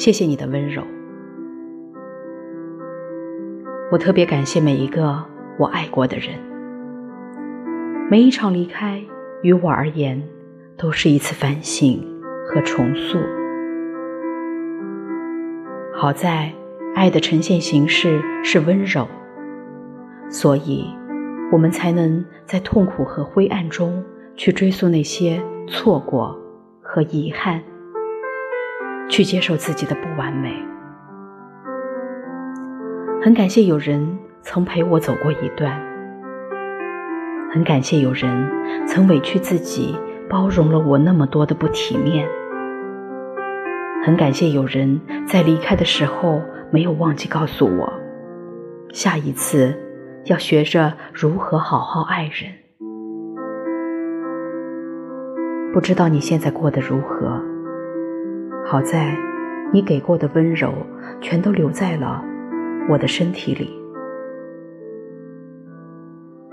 谢谢你的温柔。我特别感谢每一个我爱过的人，每一场离开于我而言都是一次反省和重塑。好在爱的呈现形式是温柔，所以我们才能在痛苦和灰暗中去追溯那些错过和遗憾，去接受自己的不完美。很感谢有人曾陪我走过一段，很感谢有人曾委屈自己包容了我那么多的不体面，很感谢有人在离开的时候没有忘记告诉我，下一次要学着如何好好爱人。不知道你现在过得如何？好在你给过的温柔全都留在了。我的身体里。